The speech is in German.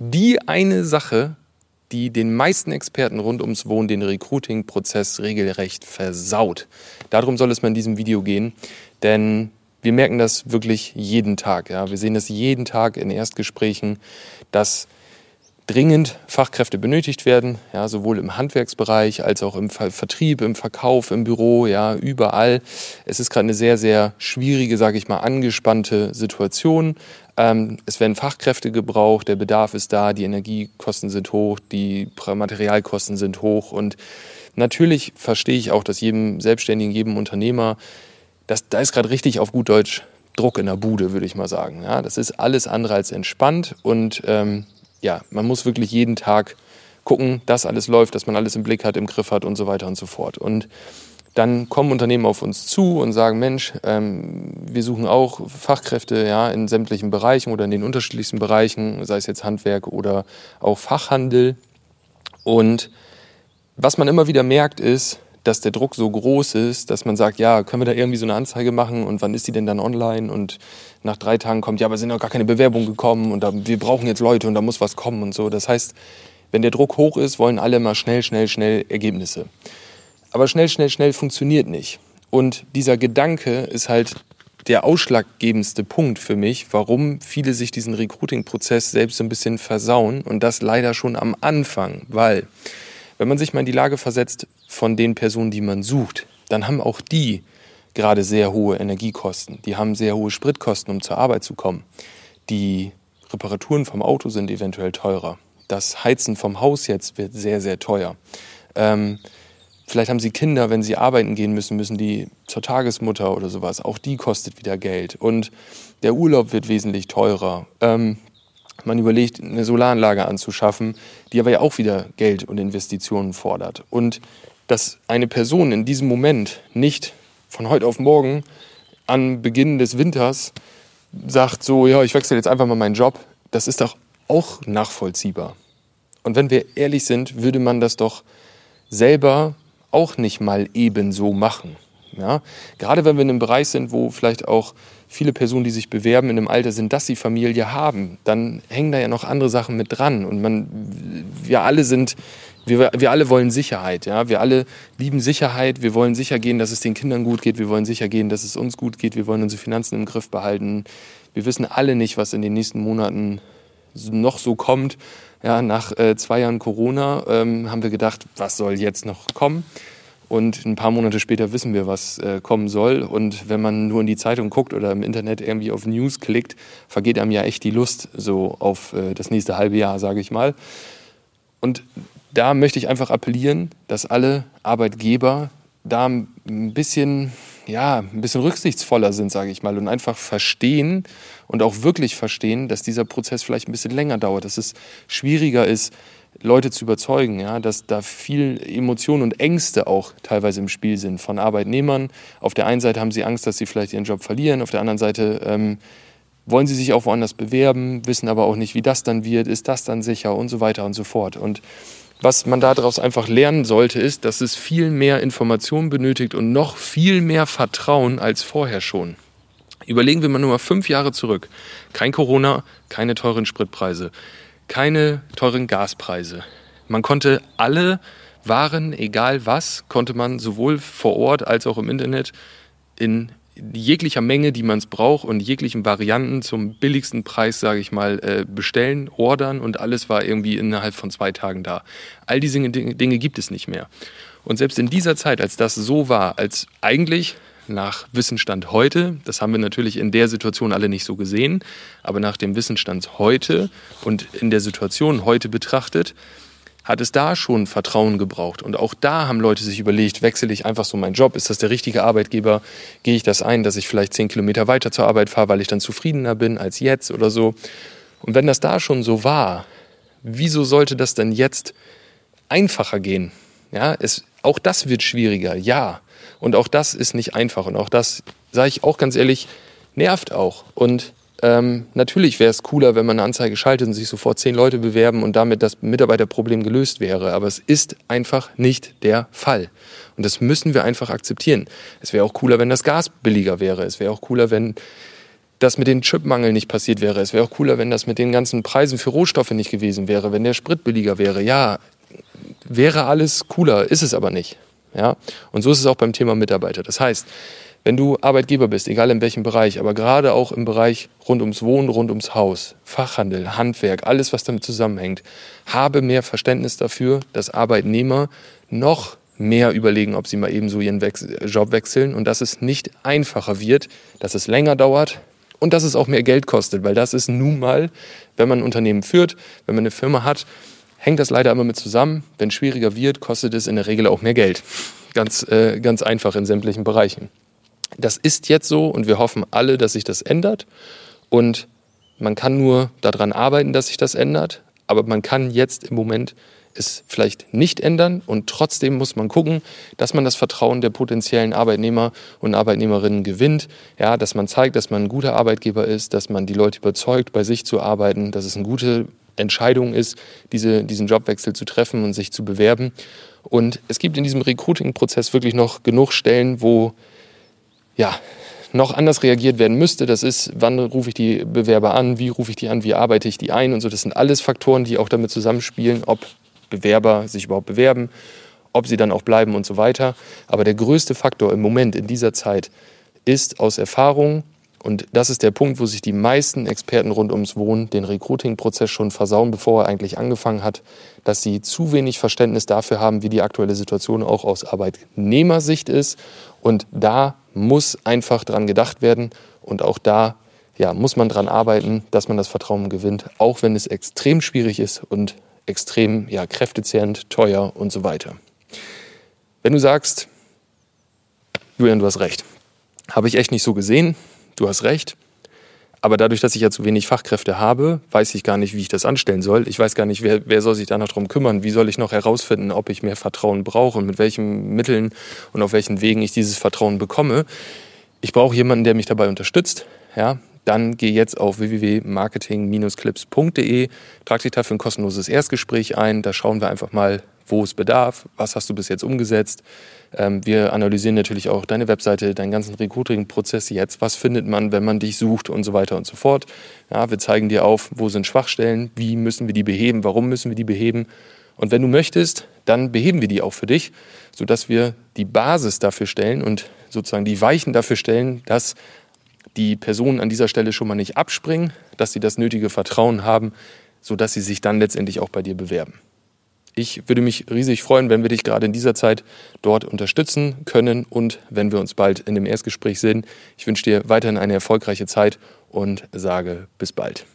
die eine Sache, die den meisten Experten rund ums Wohnen den Recruiting-Prozess regelrecht versaut. Darum soll es mal in diesem Video gehen, denn wir merken das wirklich jeden Tag. Ja. Wir sehen das jeden Tag in Erstgesprächen, dass dringend Fachkräfte benötigt werden, ja, sowohl im Handwerksbereich als auch im Vertrieb, im Verkauf, im Büro, ja, überall. Es ist gerade eine sehr, sehr schwierige, sage ich mal, angespannte Situation. Ähm, es werden Fachkräfte gebraucht, der Bedarf ist da, die Energiekosten sind hoch, die Materialkosten sind hoch und natürlich verstehe ich auch, dass jedem Selbstständigen, jedem Unternehmer, das, da ist gerade richtig auf gut Deutsch Druck in der Bude, würde ich mal sagen. Ja, das ist alles andere als entspannt und ähm, ja, man muss wirklich jeden Tag gucken, dass alles läuft, dass man alles im Blick hat, im Griff hat und so weiter und so fort. Und dann kommen Unternehmen auf uns zu und sagen, Mensch, ähm, wir suchen auch Fachkräfte ja, in sämtlichen Bereichen oder in den unterschiedlichsten Bereichen, sei es jetzt Handwerk oder auch Fachhandel. Und was man immer wieder merkt, ist, dass der Druck so groß ist, dass man sagt, ja, können wir da irgendwie so eine Anzeige machen und wann ist die denn dann online? Und nach drei Tagen kommt, ja, aber sind noch gar keine Bewerbungen gekommen und da, wir brauchen jetzt Leute und da muss was kommen und so. Das heißt, wenn der Druck hoch ist, wollen alle mal schnell, schnell, schnell Ergebnisse. Aber schnell, schnell, schnell funktioniert nicht. Und dieser Gedanke ist halt der ausschlaggebendste Punkt für mich, warum viele sich diesen Recruiting-Prozess selbst so ein bisschen versauen und das leider schon am Anfang, weil wenn man sich mal in die Lage versetzt von den Personen, die man sucht, dann haben auch die gerade sehr hohe Energiekosten. Die haben sehr hohe Spritkosten, um zur Arbeit zu kommen. Die Reparaturen vom Auto sind eventuell teurer. Das Heizen vom Haus jetzt wird sehr, sehr teuer. Ähm, vielleicht haben sie Kinder, wenn sie arbeiten gehen müssen, müssen die zur Tagesmutter oder sowas. Auch die kostet wieder Geld. Und der Urlaub wird wesentlich teurer. Ähm, man überlegt, eine Solaranlage anzuschaffen, die aber ja auch wieder Geld und Investitionen fordert. Und dass eine Person in diesem Moment nicht von heute auf morgen an Beginn des Winters sagt, so, ja, ich wechsle jetzt einfach mal meinen Job, das ist doch auch nachvollziehbar. Und wenn wir ehrlich sind, würde man das doch selber auch nicht mal ebenso machen. Ja? Gerade wenn wir in einem Bereich sind, wo vielleicht auch viele Personen, die sich bewerben, in einem Alter sind, dass sie Familie haben, dann hängen da ja noch andere Sachen mit dran. Und man, wir alle sind, wir, wir alle wollen Sicherheit. Ja? Wir alle lieben Sicherheit. Wir wollen sicher gehen, dass es den Kindern gut geht. Wir wollen sicher gehen, dass es uns gut geht. Wir wollen unsere Finanzen im Griff behalten. Wir wissen alle nicht, was in den nächsten Monaten noch so kommt. Ja, nach äh, zwei Jahren Corona ähm, haben wir gedacht, was soll jetzt noch kommen? Und ein paar Monate später wissen wir, was äh, kommen soll. Und wenn man nur in die Zeitung guckt oder im Internet irgendwie auf News klickt, vergeht einem ja echt die Lust so auf äh, das nächste halbe Jahr, sage ich mal. Und da möchte ich einfach appellieren, dass alle Arbeitgeber da ein bisschen, ja, ein bisschen rücksichtsvoller sind, sage ich mal, und einfach verstehen und auch wirklich verstehen, dass dieser Prozess vielleicht ein bisschen länger dauert, dass es schwieriger ist, Leute zu überzeugen, ja, dass da viel Emotionen und Ängste auch teilweise im Spiel sind von Arbeitnehmern. Auf der einen Seite haben sie Angst, dass sie vielleicht ihren Job verlieren, auf der anderen Seite ähm, wollen sie sich auch woanders bewerben, wissen aber auch nicht, wie das dann wird, ist das dann sicher und so weiter und so fort. Und was man daraus einfach lernen sollte, ist, dass es viel mehr Informationen benötigt und noch viel mehr Vertrauen als vorher schon. Überlegen wir mal nur mal fünf Jahre zurück. Kein Corona, keine teuren Spritpreise keine teuren Gaspreise. Man konnte alle Waren, egal was, konnte man sowohl vor Ort als auch im Internet in jeglicher Menge, die man es braucht und jeglichen Varianten zum billigsten Preis, sage ich mal, äh, bestellen, ordern und alles war irgendwie innerhalb von zwei Tagen da. All diese Dinge gibt es nicht mehr. Und selbst in dieser Zeit, als das so war, als eigentlich nach Wissensstand heute, das haben wir natürlich in der Situation alle nicht so gesehen, aber nach dem Wissensstand heute und in der Situation heute betrachtet, hat es da schon Vertrauen gebraucht. Und auch da haben Leute sich überlegt, wechsle ich einfach so meinen Job? Ist das der richtige Arbeitgeber? Gehe ich das ein, dass ich vielleicht zehn Kilometer weiter zur Arbeit fahre, weil ich dann zufriedener bin als jetzt oder so? Und wenn das da schon so war, wieso sollte das denn jetzt einfacher gehen? Ja, es, auch das wird schwieriger, ja. Und auch das ist nicht einfach. Und auch das, sage ich auch ganz ehrlich, nervt auch. Und ähm, natürlich wäre es cooler, wenn man eine Anzeige schaltet und sich sofort zehn Leute bewerben und damit das Mitarbeiterproblem gelöst wäre. Aber es ist einfach nicht der Fall. Und das müssen wir einfach akzeptieren. Es wäre auch cooler, wenn das Gas billiger wäre. Es wäre auch cooler, wenn das mit dem Chipmangel nicht passiert wäre. Es wäre auch cooler, wenn das mit den ganzen Preisen für Rohstoffe nicht gewesen wäre, wenn der Sprit billiger wäre. Ja, wäre alles cooler, ist es aber nicht. Ja? Und so ist es auch beim Thema Mitarbeiter. Das heißt, wenn du Arbeitgeber bist, egal in welchem Bereich, aber gerade auch im Bereich rund ums Wohnen, rund ums Haus, Fachhandel, Handwerk, alles, was damit zusammenhängt, habe mehr Verständnis dafür, dass Arbeitnehmer noch mehr überlegen, ob sie mal eben so ihren Job wechseln und dass es nicht einfacher wird, dass es länger dauert und dass es auch mehr Geld kostet, weil das ist nun mal, wenn man ein Unternehmen führt, wenn man eine Firma hat, hängt das leider immer mit zusammen. Wenn es schwieriger wird, kostet es in der Regel auch mehr Geld. Ganz, äh, ganz einfach in sämtlichen Bereichen. Das ist jetzt so und wir hoffen alle, dass sich das ändert. Und man kann nur daran arbeiten, dass sich das ändert. Aber man kann jetzt im Moment es vielleicht nicht ändern und trotzdem muss man gucken, dass man das Vertrauen der potenziellen Arbeitnehmer und Arbeitnehmerinnen gewinnt, ja, dass man zeigt, dass man ein guter Arbeitgeber ist, dass man die Leute überzeugt, bei sich zu arbeiten, dass es eine gute Entscheidung ist, diese, diesen Jobwechsel zu treffen und sich zu bewerben. Und es gibt in diesem Recruiting-Prozess wirklich noch genug Stellen, wo ja, noch anders reagiert werden müsste. Das ist, wann rufe ich die Bewerber an, wie rufe ich die an, wie arbeite ich die ein und so. Das sind alles Faktoren, die auch damit zusammenspielen, ob Bewerber sich überhaupt bewerben, ob sie dann auch bleiben und so weiter. Aber der größte Faktor im Moment in dieser Zeit ist aus Erfahrung, und das ist der Punkt, wo sich die meisten Experten rund ums Wohnen den Recruiting-Prozess schon versauen, bevor er eigentlich angefangen hat, dass sie zu wenig Verständnis dafür haben, wie die aktuelle Situation auch aus Arbeitnehmersicht ist. Und da muss einfach dran gedacht werden. Und auch da ja, muss man dran arbeiten, dass man das Vertrauen gewinnt, auch wenn es extrem schwierig ist und extrem ja, kräftezehrend, teuer und so weiter. Wenn du sagst, Julian, du hast recht, habe ich echt nicht so gesehen, du hast recht, aber dadurch, dass ich ja zu wenig Fachkräfte habe, weiß ich gar nicht, wie ich das anstellen soll. Ich weiß gar nicht, wer, wer soll sich da noch drum kümmern. Wie soll ich noch herausfinden, ob ich mehr Vertrauen brauche und mit welchen Mitteln und auf welchen Wegen ich dieses Vertrauen bekomme. Ich brauche jemanden, der mich dabei unterstützt. Ja, dann geh jetzt auf www.marketing-clips.de, trag dich dafür ein kostenloses Erstgespräch ein. Da schauen wir einfach mal, wo es bedarf, was hast du bis jetzt umgesetzt. Ähm, wir analysieren natürlich auch deine Webseite, deinen ganzen Recruiting-Prozess jetzt. Was findet man, wenn man dich sucht und so weiter und so fort. Ja, wir zeigen dir auf, wo sind Schwachstellen, wie müssen wir die beheben, warum müssen wir die beheben. Und wenn du möchtest, dann beheben wir die auch für dich, sodass wir die Basis dafür stellen und sozusagen die Weichen dafür stellen, dass die Personen an dieser Stelle schon mal nicht abspringen, dass sie das nötige Vertrauen haben, sodass sie sich dann letztendlich auch bei dir bewerben. Ich würde mich riesig freuen, wenn wir dich gerade in dieser Zeit dort unterstützen können und wenn wir uns bald in dem Erstgespräch sehen. Ich wünsche dir weiterhin eine erfolgreiche Zeit und sage bis bald.